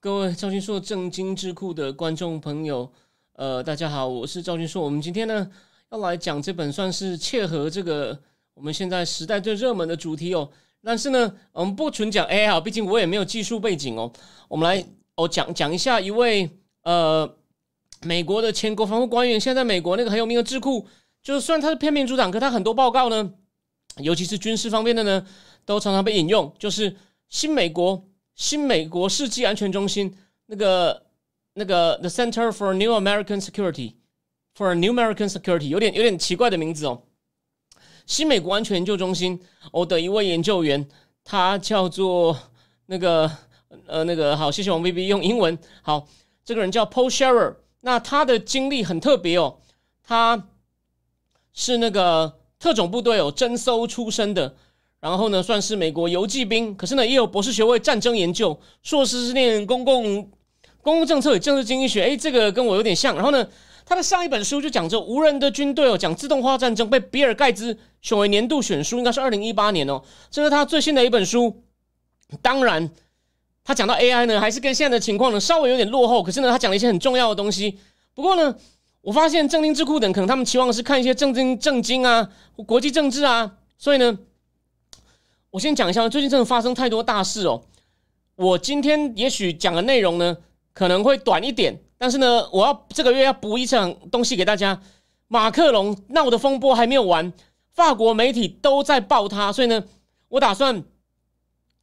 各位赵军硕正经智库的观众朋友，呃，大家好，我是赵军硕。我们今天呢要来讲这本算是切合这个我们现在时代最热门的主题哦。但是呢，我们不纯讲 AI 啊，毕竟我也没有技术背景哦。我们来哦讲讲一下一位呃美国的前国防部官员，现在美国那个很有名的智库，就是虽然他是片面主党，可他很多报告呢，尤其是军事方面的呢，都常常被引用，就是新美国。新美国世纪安全中心那个那个 The Center for New American Security for New American Security 有点有点奇怪的名字哦。新美国安全研究中心哦的一位研究员，他叫做那个呃那个好，谢谢王 B B 用英文好，这个人叫 Paul Sherer，。那他的经历很特别哦，他是那个特种部队哦侦搜出身的。然后呢，算是美国游击兵，可是呢，也有博士学位战争研究，硕士是念公共公共政策与政治经济学，诶，这个跟我有点像。然后呢，他的上一本书就讲这无人的军队哦，讲自动化战争，被比尔盖茨选为年度选书，应该是二零一八年哦。这是他最新的一本书。当然，他讲到 AI 呢，还是跟现在的情况呢稍微有点落后，可是呢，他讲了一些很重要的东西。不过呢，我发现正经智库等可能他们期望是看一些正经正经啊，国际政治啊，所以呢。我先讲一下，最近真的发生太多大事哦。我今天也许讲的内容呢可能会短一点，但是呢，我要这个月要补一场东西给大家。马克龙闹的风波还没有完，法国媒体都在报他，所以呢，我打算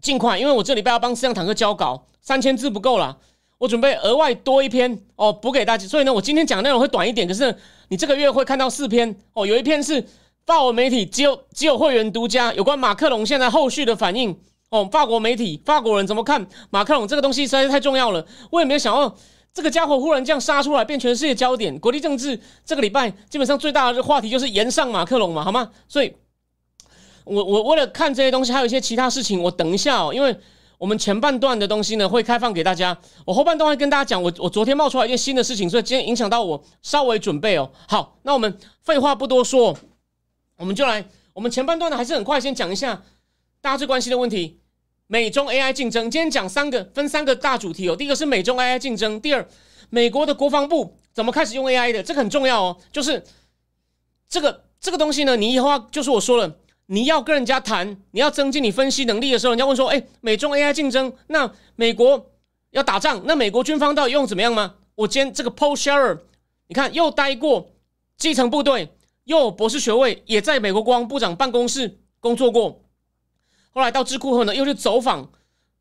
尽快，因为我这礼拜要帮四辆坦克交稿，三千字不够了，我准备额外多一篇哦补给大家。所以呢，我今天讲的内容会短一点，可是你这个月会看到四篇哦，有一篇是。法国媒体只有只有会员独家有关马克龙现在后续的反应哦，法国媒体法国人怎么看马克龙这个东西实在是太重要了。我也没有想到这个家伙忽然这样杀出来，变全世界焦点。国际政治这个礼拜基本上最大的话题就是延上马克龙嘛，好吗？所以，我我为了看这些东西，还有一些其他事情，我等一下哦，因为我们前半段的东西呢会开放给大家，我后半段会跟大家讲。我我昨天冒出来一件新的事情，所以今天影响到我稍微准备哦。好，那我们废话不多说。我们就来，我们前半段呢还是很快，先讲一下大家最关心的问题：美中 AI 竞争。今天讲三个，分三个大主题哦。第一个是美中 AI 竞争，第二，美国的国防部怎么开始用 AI 的，这个很重要哦。就是这个这个东西呢，你以后就是我说了，你要跟人家谈，你要增进你分析能力的时候，人家问说：“哎，美中 AI 竞争，那美国要打仗，那美国军方到底用怎么样吗？”我今天这个 Paul s h e r e r 你看又待过基层部队。又有博士学位，也在美国国防部长办公室工作过。后来到智库后呢，又去走访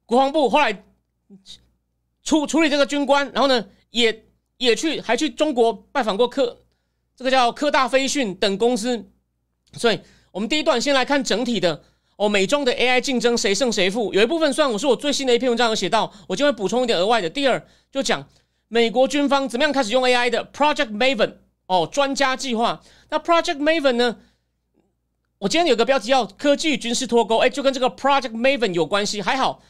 国防部，后来处处理这个军官，然后呢，也也去还去中国拜访过科，这个叫科大飞讯等公司。所以，我们第一段先来看整体的哦，美中的 AI 竞争谁胜谁负。有一部分算我是我最新的一篇文章有写到，我就会补充一点额外的。第二，就讲美国军方怎么样开始用 AI 的 Project Maven。哦，专家计划。那 Project Maven 呢？我今天有个标题叫“科技与军事脱钩”，哎，就跟这个 Project Maven 有关系。还好，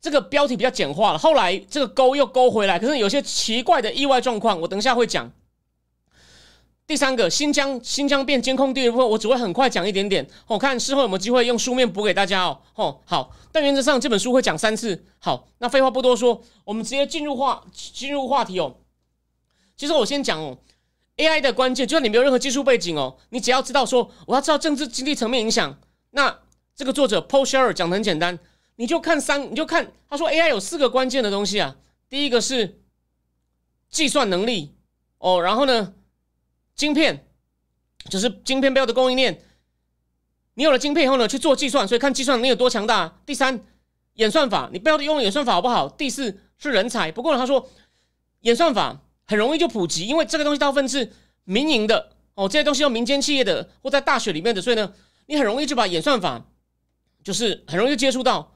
这个标题比较简化了。后来这个勾又勾回来，可是有些奇怪的意外状况，我等一下会讲。第三个，新疆新疆变监控地的部分，我只会很快讲一点点。我看事后有没有机会用书面补给大家哦。哦，好。但原则上这本书会讲三次。好，那废话不多说，我们直接进入话进入话题哦。其实我先讲哦。AI 的关键，就算你没有任何技术背景哦，你只要知道说我要知道政治经济层面影响，那这个作者 Paul Scherer 讲的很简单，你就看三，你就看他说 AI 有四个关键的东西啊，第一个是计算能力哦，然后呢，晶片就是晶片背后的供应链，你有了晶片以后呢，去做计算，所以看计算能力有多强大。第三，演算法，你背后的用演算法好不好？第四是人才。不过呢，他说演算法。很容易就普及，因为这个东西大部分是民营的哦，这些东西用民间企业的或在大学里面的，所以呢，你很容易就把演算法就是很容易就接触到。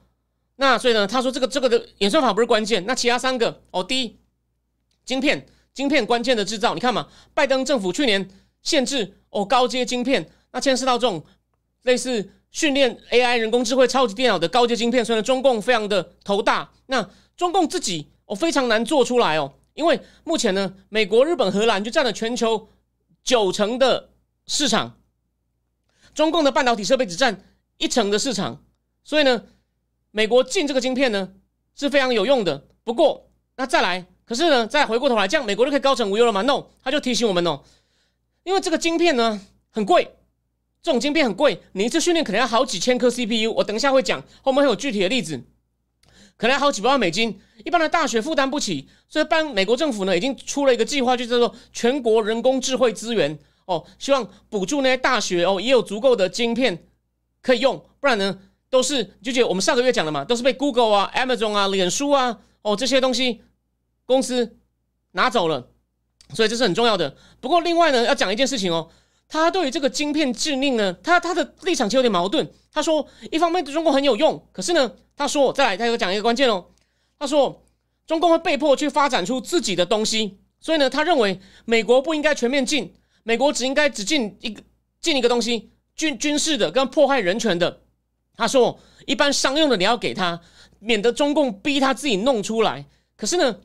那所以呢，他说这个这个的演算法不是关键，那其他三个哦，第一，晶片，晶片关键的制造，你看嘛，拜登政府去年限制哦高阶晶片，那牵涉到这种类似训练 AI 人工智慧超级电脑的高阶晶片，所以呢，中共非常的头大，那中共自己哦非常难做出来哦，因为目前呢，美国、日本、荷兰就占了全球九成的市场，中共的半导体设备只占一成的市场，所以呢。美国进这个晶片呢是非常有用的，不过那再来，可是呢再回过头来，这样美国就可以高枕无忧了吗？No，他就提醒我们哦，因为这个晶片呢很贵，这种晶片很贵，你一次训练可能要好几千颗 CPU，我等一下会讲，后面会有具体的例子，可能要好几百万美金，一般的大学负担不起，所以办美国政府呢已经出了一个计划，就叫做全国人工智慧资源哦，希望补助那些大学哦也有足够的晶片可以用，不然呢？都是就觉得我们上个月讲的嘛，都是被 Google 啊、Amazon 啊、脸书啊哦这些东西公司拿走了，所以这是很重要的。不过另外呢，要讲一件事情哦，他对于这个晶片禁令呢，他他的立场其实有点矛盾。他说，一方面对中国很有用，可是呢，他说再来，他又讲一个关键哦，他说中共会被迫去发展出自己的东西，所以呢，他认为美国不应该全面禁，美国只应该只禁一个禁一个东西，军军事的跟破坏人权的。他说：“一般商用的你要给他，免得中共逼他自己弄出来。可是呢，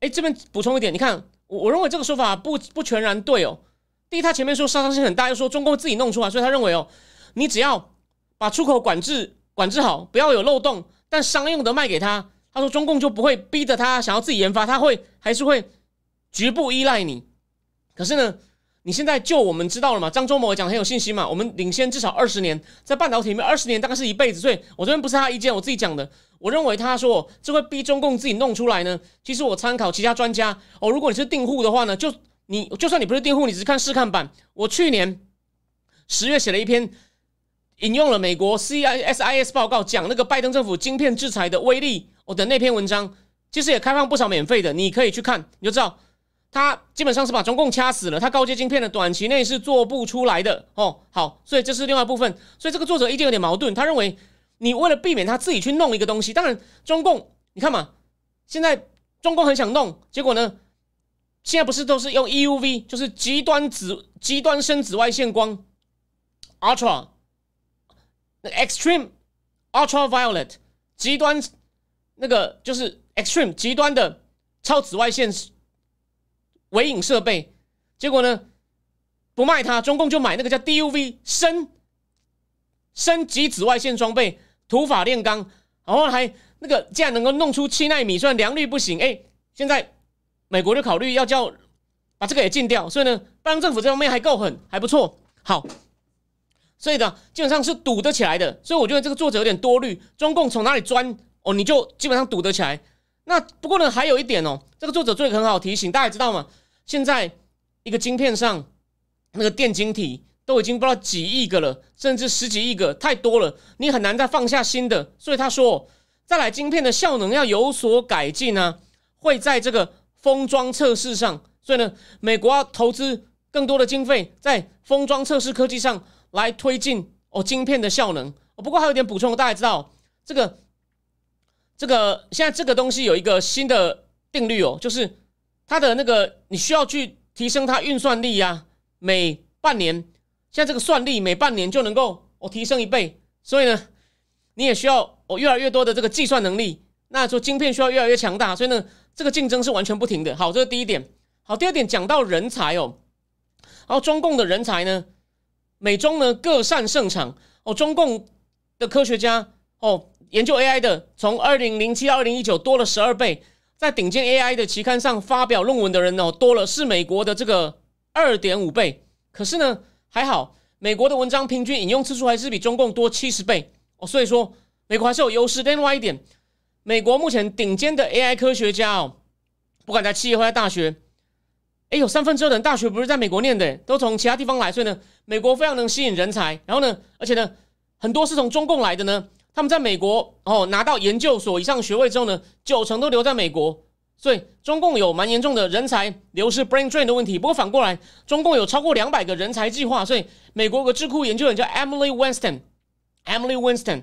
哎，这边补充一点，你看，我我认为这个说法不不全然对哦。第一，他前面说杀伤性很大，又说中共自己弄出来，所以他认为哦，你只要把出口管制管制好，不要有漏洞，但商用的卖给他，他说中共就不会逼着他想要自己研发，他会还是会局部依赖你。可是呢？”你现在就我们知道了嘛？张忠谋讲很有信心嘛？我们领先至少二十年，在半导体里面二十年大概是一辈子，所以我这边不是他意见，我自己讲的。我认为他说这会逼中共自己弄出来呢。其实我参考其他专家哦，如果你是订户的话呢，就你就算你不是订户，你只是看试看版。我去年十月写了一篇，引用了美国 CISIS 报告，讲那个拜登政府晶片制裁的威力我的那篇文章，其实也开放不少免费的，你可以去看，你就知道。他基本上是把中共掐死了，他高阶晶片的短期内是做不出来的哦。好，所以这是另外一部分。所以这个作者意见有点矛盾，他认为你为了避免他自己去弄一个东西，当然中共你看嘛，现在中共很想弄，结果呢，现在不是都是用 EUV，就是极端紫极端深紫外线光，ultra，那 extreme ultraviolet，极端那个就是 extreme 极端的超紫外线。微影设备，结果呢不卖它，中共就买那个叫 DUV 深深极紫外线装备，土法炼钢，然后还那个竟然能够弄出七纳米，虽然良率不行，哎，现在美国就考虑要叫把这个也禁掉，所以呢，拜登政府这方面还够狠，还不错。好，所以呢，基本上是堵得起来的，所以我觉得这个作者有点多虑，中共从哪里钻哦，你就基本上堵得起来。那不过呢，还有一点哦，这个作者做一个很好提醒，大家知道吗？现在一个晶片上那个电晶体都已经不知道几亿个了，甚至十几亿个，太多了，你很难再放下新的。所以他说，再来晶片的效能要有所改进呢，会在这个封装测试上。所以呢，美国要投资更多的经费在封装测试科技上来推进哦晶片的效能。哦不过还有点补充，大家知道这个。这个现在这个东西有一个新的定律哦，就是它的那个你需要去提升它运算力呀，每半年，现在这个算力每半年就能够哦提升一倍，所以呢，你也需要哦越来越多的这个计算能力，那说晶片需要越来越强大，所以呢，这个竞争是完全不停的。好，这是第一点。好，第二点讲到人才哦，然后中共的人才呢，美中呢各擅胜场哦，中共的科学家哦。研究 AI 的，从二零零七到二零一九多了十二倍，在顶尖 AI 的期刊上发表论文的人哦，多了是美国的这个二点五倍。可是呢，还好，美国的文章平均引用次数还是比中共多七十倍哦，所以说美国还是有优势。另外一点，美国目前顶尖的 AI 科学家哦，不管在企业或在大学，哎，有三分之二的人大学不是在美国念的，都从其他地方来，所以呢，美国非常能吸引人才。然后呢，而且呢，很多是从中共来的呢。他们在美国哦拿到研究所以上学位之后呢，九成都留在美国，所以中共有蛮严重的人才流失 （brain drain） 的问题。不过反过来，中共有超过两百个人才计划，所以美国有个智库研究员叫 Emily Winston，Emily Winston，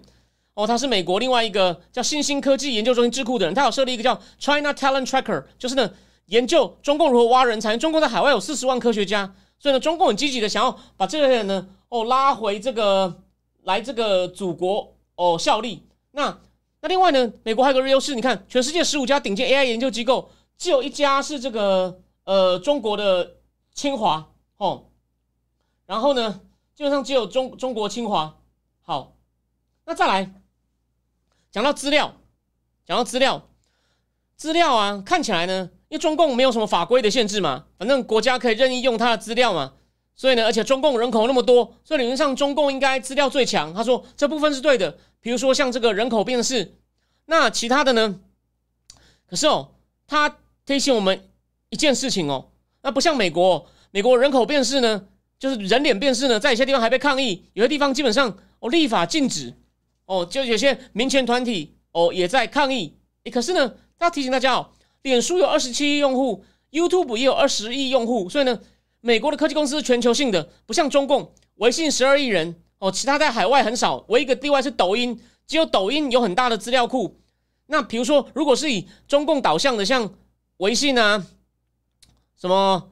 哦，他是美国另外一个叫新兴科技研究中心智库的人，他有设立一个叫 China Talent Tracker，就是呢研究中共如何挖人才。中共在海外有四十万科学家，所以呢，中共很积极的想要把这些人呢哦拉回这个来这个祖国哦效力。那那另外呢，美国还有个优势，你看全世界十五家顶尖 AI 研究机构，只有一家是这个呃中国的清华哦，然后呢，基本上只有中中国清华。好，那再来。讲到资料，讲到资料，资料啊，看起来呢，因为中共没有什么法规的限制嘛，反正国家可以任意用它的资料嘛，所以呢，而且中共人口那么多，所以理论上中共应该资料最强。他说这部分是对的，比如说像这个人口辨识，那其他的呢？可是哦，他提醒我们一件事情哦，那不像美国，美国人口辨识呢，就是人脸辨识呢，在一些地方还被抗议，有些地方基本上哦立法禁止。哦，就有些民权团体哦也在抗议，可是呢，他提醒大家哦，脸书有二十七亿用户，YouTube 也有二十亿用户，所以呢，美国的科技公司是全球性的，不像中共，微信十二亿人哦，其他在海外很少，唯一一个例外是抖音，只有抖音有很大的资料库。那比如说，如果是以中共导向的，像微信啊，什么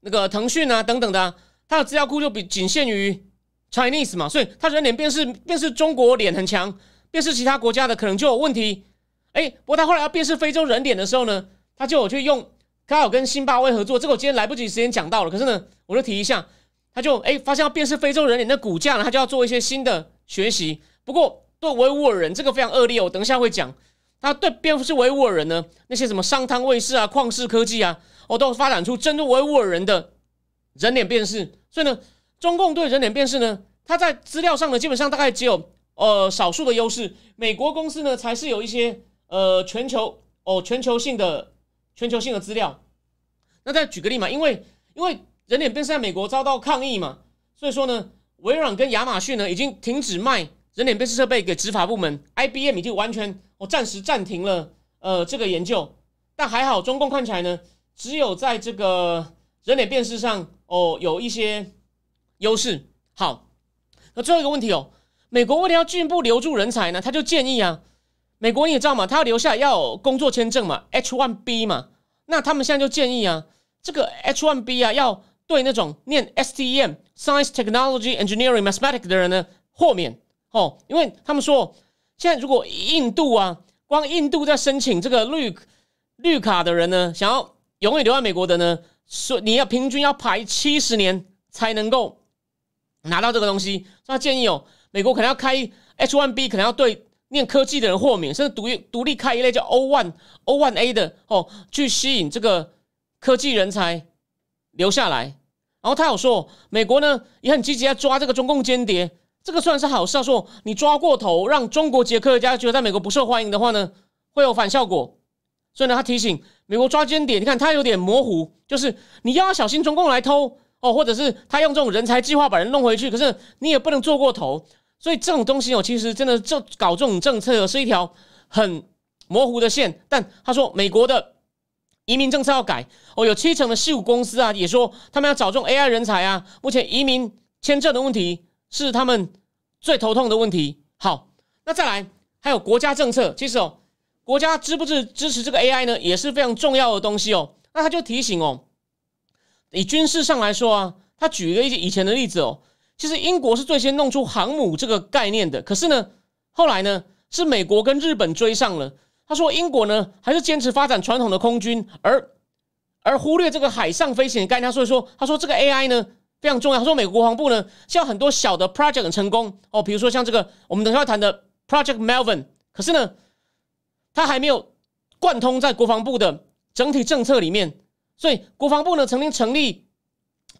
那个腾讯啊等等的，它的资料库就比仅限于。Chinese 嘛，所以他人脸辨识辨识中国脸很强，辨识其他国家的可能就有问题。哎，不过他后来要辨识非洲人脸的时候呢，他就有去用，刚好跟辛巴威合作。这个我今天来不及时间讲到了，可是呢，我就提一下，他就哎发现要辨识非洲人脸的骨架呢，他就要做一些新的学习。不过对维吾尔人这个非常恶劣，我等一下会讲。他对辨识维吾尔人呢，那些什么商汤卫士啊、旷视科技啊，哦，都发展出针对维吾尔人的人脸辨识。所以呢。中共对人脸辨识呢，它在资料上呢，基本上大概只有呃少数的优势。美国公司呢，才是有一些呃全球哦全球性的全球性的资料。那再举个例嘛，因为因为人脸辨识在美国遭到抗议嘛，所以说呢，微软跟亚马逊呢已经停止卖人脸辨识设备给执法部门，IBM 已经完全哦暂时暂停了呃这个研究。但还好，中共看起来呢，只有在这个人脸辨识上哦有一些。优势好，那最后一个问题哦，美国为了要进一步留住人才呢，他就建议啊，美国你也知道嘛，他要留下要有工作签证嘛，H1B 嘛，那他们现在就建议啊，这个 H1B 啊，要对那种念 STEM Science Technology Engineering Mathematics 的人呢豁免哦，因为他们说现在如果印度啊，光印度在申请这个绿绿卡的人呢，想要永远留在美国的呢，说你要平均要排七十年才能够。拿到这个东西，他建议哦，美国可能要开 H1B，可能要对念科技的人豁免，甚至独独立开一类叫 O1、O1A 的哦，去吸引这个科技人才留下来。然后他有说，美国呢也很积极在抓这个中共间谍，这个虽然是好事，他说你抓过头，让中国籍科学家觉得在美国不受欢迎的话呢，会有反效果。所以呢，他提醒美国抓间谍，你看他有点模糊，就是你要小心中共来偷。哦，或者是他用这种人才计划把人弄回去，可是你也不能做过头，所以这种东西哦，其实真的就搞这种政策是一条很模糊的线。但他说美国的移民政策要改哦，有七成的西武公司啊也说他们要找这种 AI 人才啊，目前移民签证的问题是他们最头痛的问题。好，那再来还有国家政策，其实哦，国家支不支支持这个 AI 呢，也是非常重要的东西哦。那他就提醒哦。以军事上来说啊，他举一个以前的例子哦，其实英国是最先弄出航母这个概念的，可是呢，后来呢是美国跟日本追上了。他说英国呢还是坚持发展传统的空军，而而忽略这个海上飞行的概念。所以说，他说这个 AI 呢非常重要。他说美国国防部呢像很多小的 project 很成功哦，比如说像这个我们等下要谈的 Project Melvin，可是呢，他还没有贯通在国防部的整体政策里面。所以国防部呢曾经成立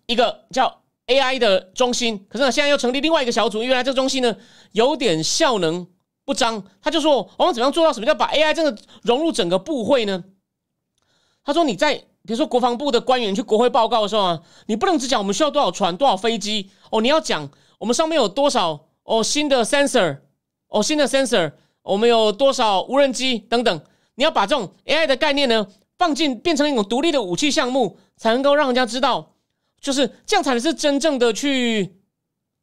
一个叫 AI 的中心，可是呢现在又成立另外一个小组。原来这个中心呢有点效能不彰，他就说我们怎么样做到什么叫把 AI 真的融入整个部会呢？他说你在比如说国防部的官员去国会报告的时候啊，你不能只讲我们需要多少船、多少飞机哦，你要讲我们上面有多少哦新的 sensor 哦新的 sensor，我们有多少无人机等等，你要把这种 AI 的概念呢。放进变成一种独立的武器项目，才能够让人家知道，就是这样才能是真正的去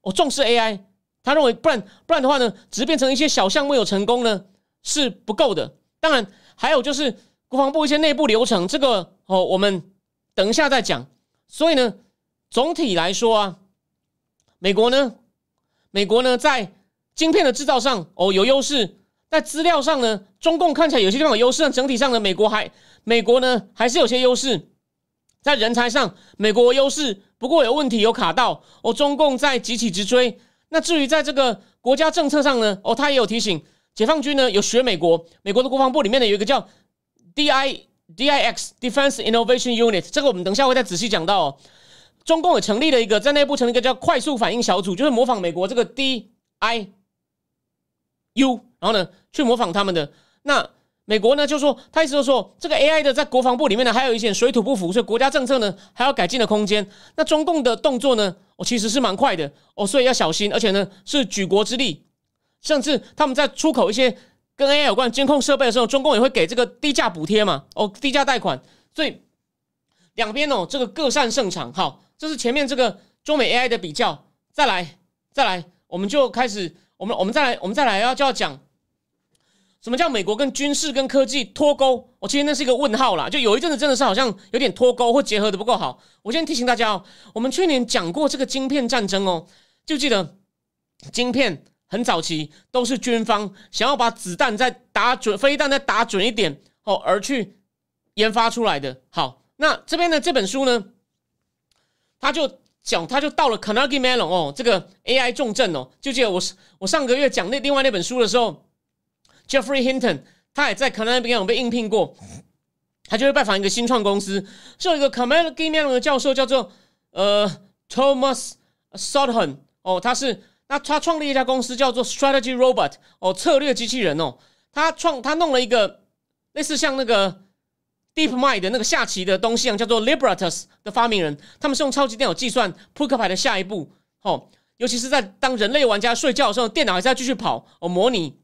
哦重视 AI 他认为不然不然的话呢，只变成一些小项目有成功呢是不够的。当然还有就是国防部一些内部流程，这个哦我们等一下再讲。所以呢，总体来说啊，美国呢，美国呢在晶片的制造上哦有优势，在资料上呢，中共看起来有些地方有优势，但整体上呢，美国还美国呢还是有些优势。在人才上，美国优势，不过有问题有卡到哦。中共在急起直追。那至于在这个国家政策上呢，哦，他也有提醒，解放军呢有学美国，美国的国防部里面呢有一个叫 D I D I X Defense Innovation Unit，这个我们等一下会再仔细讲到。哦。中共也成立了一个在内部成立一个叫快速反应小组，就是模仿美国这个 D I U，然后呢去模仿他们的那。美国呢就说，他意思就是说，这个 AI 的在国防部里面呢，还有一些水土不服，所以国家政策呢还要改进的空间。那中共的动作呢，哦其实是蛮快的哦，所以要小心，而且呢是举国之力，甚至他们在出口一些跟 AI 有关监控设备的时候，中共也会给这个低价补贴嘛，哦低价贷款，所以两边哦这个各擅胜场。好，这是前面这个中美 AI 的比较，再来再来，我们就开始，我们我们再来我们再来要就要讲。什么叫美国跟军事跟科技脱钩？我其实那是一个问号啦，就有一阵子真的是好像有点脱钩或结合的不够好。我先提醒大家哦，我们去年讲过这个晶片战争哦，就记得晶片很早期都是军方想要把子弹再打准，飞弹再打准一点哦，而去研发出来的。好，那这边的这本书呢，他就讲，他就到了 Carnegie Mellon 哦，这个 AI 重镇哦，就记得我我上个月讲那另外那本书的时候。Jeffrey Hinton，他也在 c a n a b i a n 被应聘过，他就会拜访一个新创公司，是有一个 Carnegie Mellon 的教授叫做呃 Thomas Sutton 哦，他是那他创立一家公司叫做 Strategy Robot 哦，策略机器人哦，他创他弄了一个类似像那个 DeepMind 的那个下棋的东西一样，叫做 Libratus 的发明人，他们是用超级电脑计算扑克牌的下一步。哦，尤其是在当人类玩家睡觉的时候，电脑还是要继续跑哦，模拟。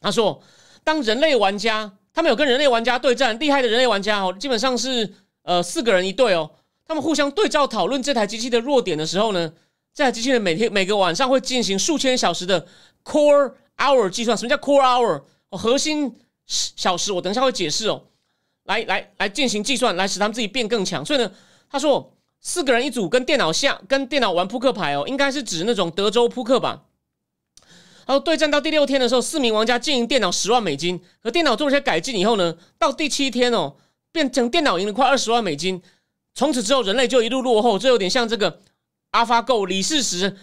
他说：“当人类玩家，他们有跟人类玩家对战，厉害的人类玩家哦，基本上是呃四个人一队哦。他们互相对照讨论这台机器的弱点的时候呢，这台机器人每天每个晚上会进行数千小时的 core hour 计算。什么叫 core hour？哦，核心小时。我等一下会解释哦。来来来进行计算，来使他们自己变更强。所以呢，他说四个人一组跟电脑下跟电脑玩扑克牌哦，应该是指那种德州扑克吧。”然后对战到第六天的时候，四名玩家经营电脑十万美金，和电脑做了些改进以后呢，到第七天哦，变成电脑赢了快二十万美金。从此之后，人类就一路落后，这有点像这个 AlphaGo 李世石，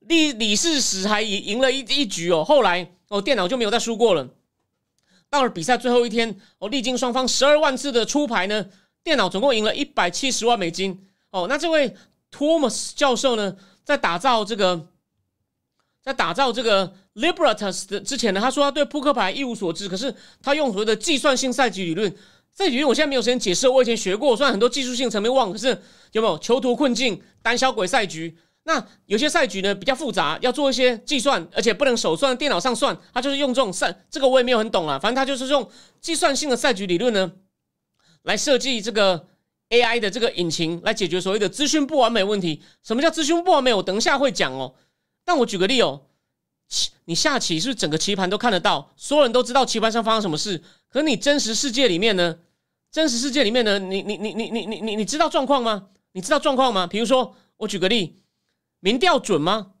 李李世石还赢赢了一一局哦。后来哦，电脑就没有再输过了。到了比赛最后一天哦，历经双方十二万次的出牌呢，电脑总共赢了一百七十万美金哦。那这位 Thomas 教授呢，在打造这个。在打造这个 Libratus 的之前呢，他说他对扑克牌一无所知。可是他用所谓的计算性赛局理论，这理论我现在没有时间解释。我以前学过，虽然很多技术性层面忘，可是有没有囚徒困境、胆小鬼赛局？那有些赛局呢比较复杂，要做一些计算，而且不能手算，电脑上算。他就是用这种赛，这个我也没有很懂啊。反正他就是用计算性的赛局理论呢，来设计这个 AI 的这个引擎，来解决所谓的资讯不完美问题。什么叫资讯不完美？我等一下会讲哦。但我举个例哦，你下棋是不是整个棋盘都看得到，所有人都知道棋盘上发生什么事？可是你真实世界里面呢？真实世界里面呢？你你你你你你你你知道状况吗？你知道状况吗？比如说，我举个例，民调准吗？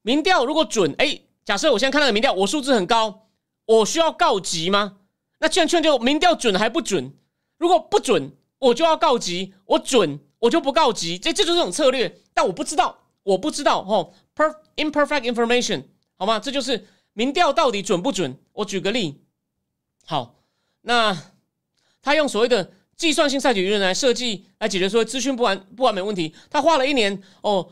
民调如果准，哎，假设我现在看到的民调，我数字很高，我需要告急吗？那圈圈就民调准还不准？如果不准，我就要告急；我准，我就不告急。这这就是这种策略。但我不知道，我不知道哦。per imperfect information，好吗？这就是民调到底准不准？我举个例，好，那他用所谓的计算性赛局理论来设计，来解决说资讯不完不完美问题。他花了一年哦，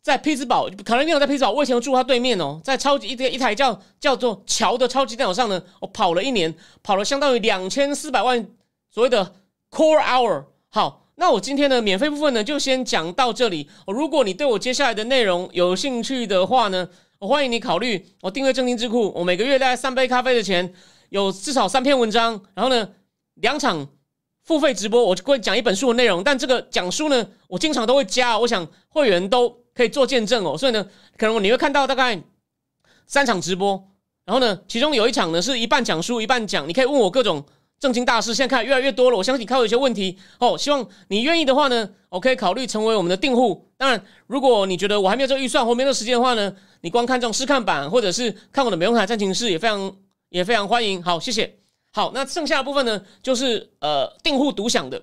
在匹兹堡，可能没有在匹兹堡，我以前住他对面哦，在超级一一台叫叫做桥的超级电脑上呢，我跑了一年，跑了相当于两千四百万所谓的 core hour，好。那我今天的免费部分呢，就先讲到这里。如果你对我接下来的内容有兴趣的话呢，我欢迎你考虑我订阅正经智库。我每个月大概三杯咖啡的钱，有至少三篇文章，然后呢两场付费直播，我就会讲一本书的内容。但这个讲书呢，我经常都会加，我想会员都可以做见证哦。所以呢，可能你会看到大概三场直播，然后呢，其中有一场呢是一半讲书一半讲，你可以问我各种正经大师。现在看越来越多了，我相信你看有一些问题哦。希望你愿意的话呢，我可以考虑成为我们的订户。当然，如果你觉得我还没有这个预算或没有这个时间的话呢，你光看这种试看版或者是看我的美容台战情室也非常也非常欢迎。好，谢谢。好，那剩下的部分呢，就是呃订户独享的。